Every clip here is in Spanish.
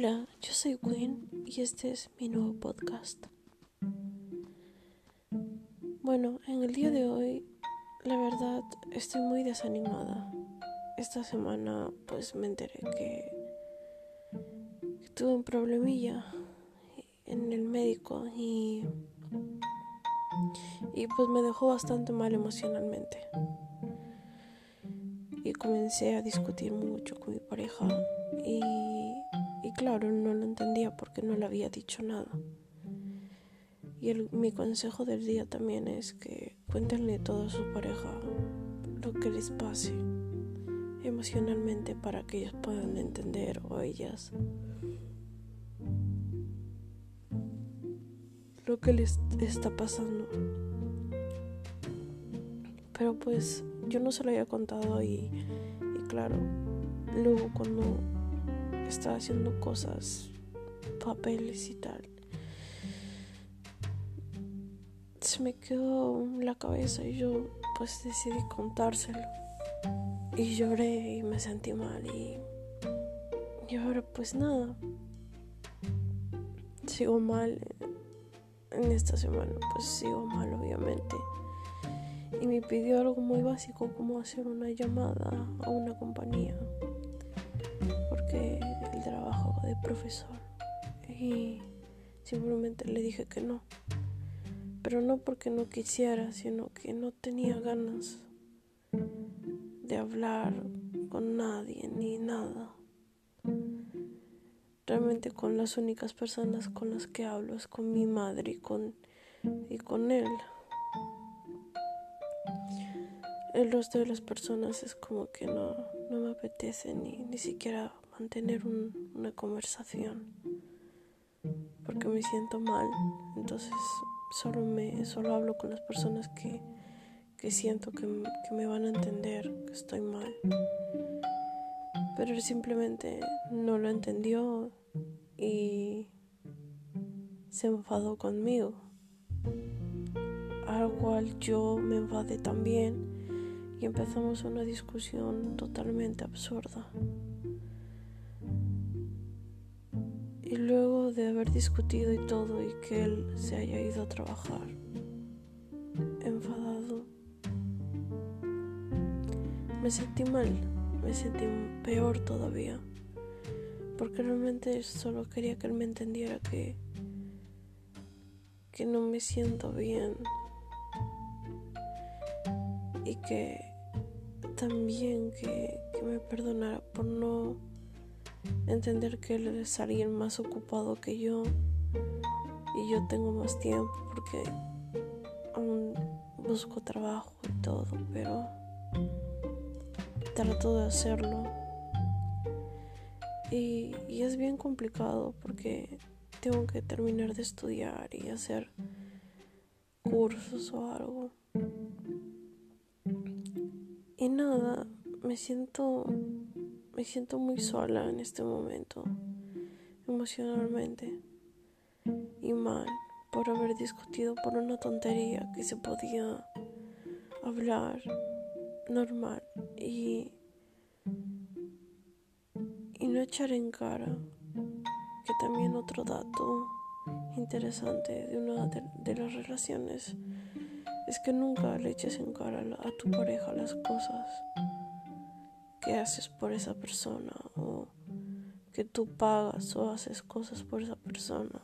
Hola, yo soy Quinn y este es mi nuevo podcast. Bueno, en el día de hoy, la verdad, estoy muy desanimada. Esta semana pues me enteré que, que tuve un problemilla en el médico y, y pues me dejó bastante mal emocionalmente. Y comencé a discutir mucho con mi pareja y claro, no lo entendía porque no le había dicho nada. Y mi consejo del día también es que cuéntenle todo a su pareja lo que les pase emocionalmente para que ellos puedan entender o ellas lo que les está pasando. Pero pues yo no se lo había contado y claro, luego cuando estaba haciendo cosas, papeles y tal. Se me quedó la cabeza y yo pues decidí contárselo. Y lloré y me sentí mal y, y ahora pues nada. Sigo mal en esta semana, pues sigo mal obviamente. Y me pidió algo muy básico como hacer una llamada a una compañía profesor y simplemente le dije que no. Pero no porque no quisiera, sino que no tenía ganas de hablar con nadie ni nada. Realmente con las únicas personas con las que hablo es con mi madre y con, y con él. El resto de las personas es como que no, no me apetece ni, ni siquiera mantener una conversación porque me siento mal entonces solo me solo hablo con las personas que, que siento que, que me van a entender que estoy mal pero él simplemente no lo entendió y se enfadó conmigo al cual yo me enfadé también y empezamos una discusión totalmente absurda. Y luego de haber discutido y todo y que él se haya ido a trabajar, enfadado, me sentí mal, me sentí peor todavía, porque realmente solo quería que él me entendiera que, que no me siento bien y que también que, que me perdonara por no entender que él es alguien más ocupado que yo y yo tengo más tiempo porque aún busco trabajo y todo, pero trato de hacerlo. Y, y, es bien complicado porque tengo que terminar de estudiar y hacer cursos o algo. Y nada, me siento me siento muy sola en este momento, emocionalmente, y mal por haber discutido por una tontería que se podía hablar normal y, y no echar en cara que también otro dato interesante de una de, de las relaciones es que nunca le eches en cara a tu pareja las cosas haces por esa persona o que tú pagas o haces cosas por esa persona.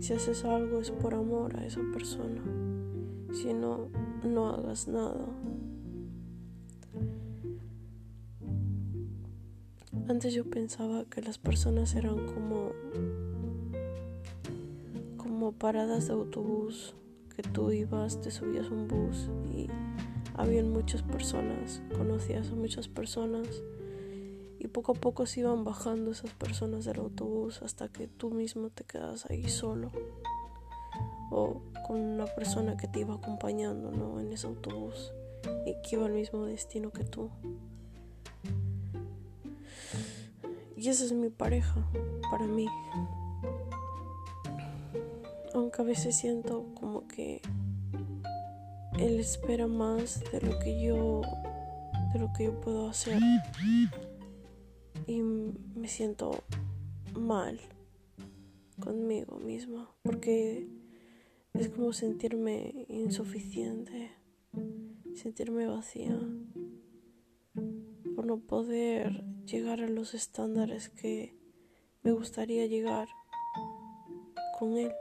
Si haces algo es por amor a esa persona. Si no, no hagas nada. Antes yo pensaba que las personas eran como como paradas de autobús, que tú ibas, te subías un bus y habían muchas personas, conocías a muchas personas y poco a poco se iban bajando esas personas del autobús hasta que tú mismo te quedas ahí solo o con una persona que te iba acompañando ¿no? en ese autobús y que iba al mismo destino que tú. Y esa es mi pareja para mí. Aunque a veces siento como que él espera más de lo que yo de lo que yo puedo hacer y me siento mal conmigo misma, porque es como sentirme insuficiente, sentirme vacía, por no poder llegar a los estándares que me gustaría llegar con él.